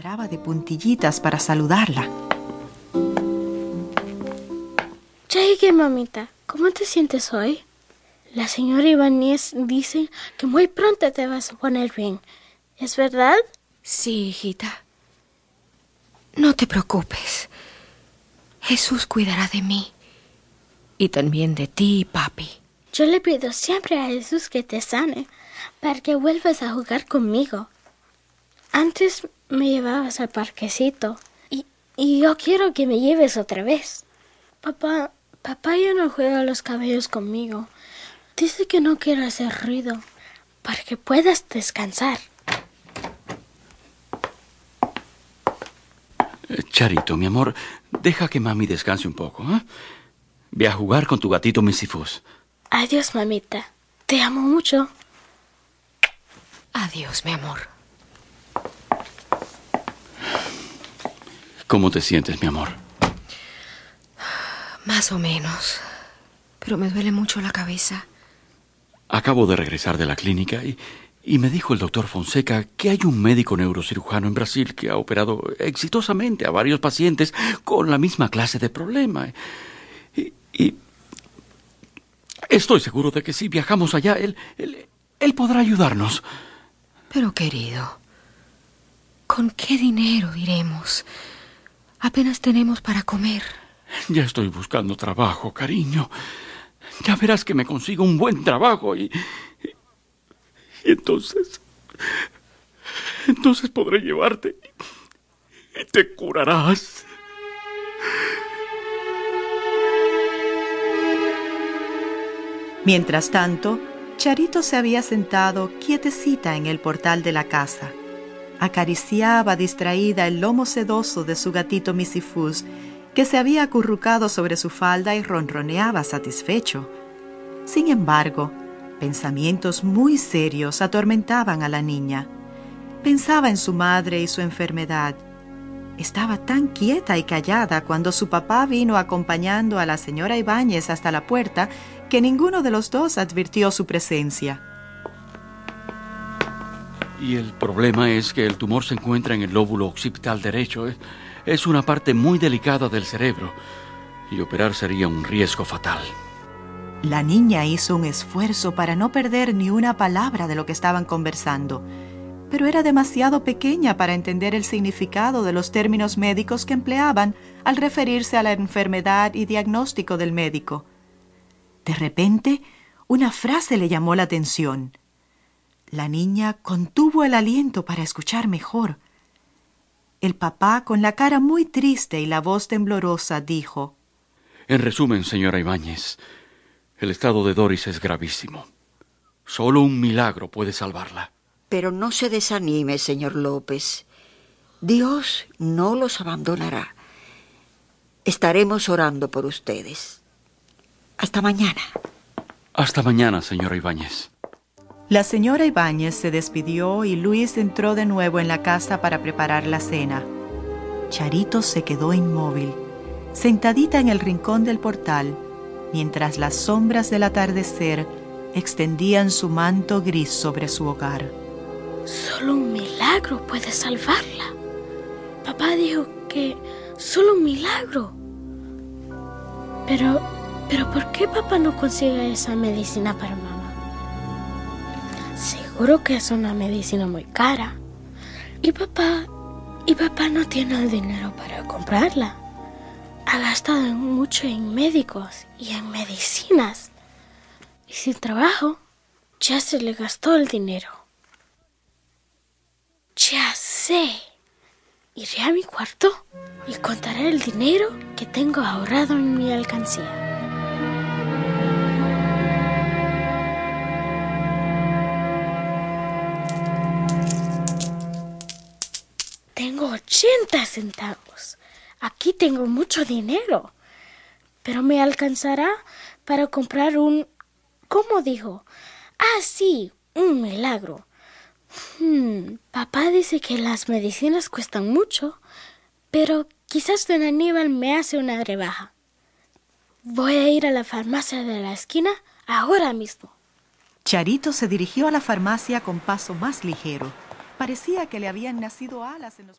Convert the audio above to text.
entraba de puntillitas para saludarla. Llegué, mamita. ¿Cómo te sientes hoy? La señora Ibáñez dice que muy pronto te vas a poner bien. ¿Es verdad? Sí, hijita. No te preocupes. Jesús cuidará de mí. Y también de ti, papi. Yo le pido siempre a Jesús que te sane, para que vuelvas a jugar conmigo. Antes me llevabas al parquecito, y, y yo quiero que me lleves otra vez. Papá, papá ya no juega los cabellos conmigo. Dice que no quiere hacer ruido, para que puedas descansar. Charito, mi amor, deja que mami descanse un poco. ¿eh? Ve a jugar con tu gatito Misifus. Adiós, mamita. Te amo mucho. Adiós, mi amor. ¿Cómo te sientes, mi amor? Más o menos. Pero me duele mucho la cabeza. Acabo de regresar de la clínica y, y me dijo el doctor Fonseca que hay un médico neurocirujano en Brasil que ha operado exitosamente a varios pacientes con la misma clase de problema. Y, y estoy seguro de que si viajamos allá, él, él, él podrá ayudarnos. Pero querido, ¿con qué dinero iremos? Apenas tenemos para comer. Ya estoy buscando trabajo, cariño. Ya verás que me consigo un buen trabajo y, y, y entonces... Entonces podré llevarte y te curarás. Mientras tanto, Charito se había sentado quietecita en el portal de la casa. Acariciaba distraída el lomo sedoso de su gatito Misifus, que se había acurrucado sobre su falda y ronroneaba satisfecho. Sin embargo, pensamientos muy serios atormentaban a la niña. Pensaba en su madre y su enfermedad. Estaba tan quieta y callada cuando su papá vino acompañando a la señora Ibáñez hasta la puerta que ninguno de los dos advirtió su presencia. Y el problema es que el tumor se encuentra en el lóbulo occipital derecho. Es, una parte muy delicada del cerebro y operar sería un riesgo fatal. La niña hizo un esfuerzo para no perder ni una palabra de lo que estaban conversando, pero era demasiado pequeña para entender el significado de los términos médicos que empleaban al referirse a la enfermedad y diagnóstico del médico. De repente, una frase le llamó la atención. La niña contuvo el aliento para escuchar mejor. El papá, con la cara muy triste y la voz temblorosa, dijo En resumen, señora Ibáñez, el estado de Doris es gravísimo. Solo un milagro puede salvarla. Pero no se desanime, señor López. Dios no los abandonará. Estaremos orando por ustedes. Hasta mañana. Hasta mañana, señora Ibáñez. La señora Ibáñez se despidió y Luis entró de nuevo en la casa para preparar la cena. Charito se quedó inmóvil, sentadita en el rincón del portal, mientras las sombras del atardecer extendían su manto gris sobre su hogar. Solo un milagro puede salvarla. Papá dijo que solo un milagro. Pero, pero ¿por qué papá no consigue esa medicina para mamá? Seguro que es una medicina muy cara. Y papá, y papá no tiene el dinero para comprarla. Ha gastado mucho en médicos y en medicinas. Y sin trabajo, ya se le gastó el dinero. Ya sé. Iré a mi cuarto y contaré el dinero que tengo ahorrado en mi alcancía. 80 centavos. Aquí tengo mucho dinero. Pero me alcanzará para comprar un... ¿Cómo dijo? Ah, sí, un milagro. Hmm, papá dice que las medicinas cuestan mucho, pero quizás don Aníbal me hace una rebaja. Voy a ir a la farmacia de la esquina ahora mismo. Charito se dirigió a la farmacia con paso más ligero. Parecía que le habían nacido alas en los.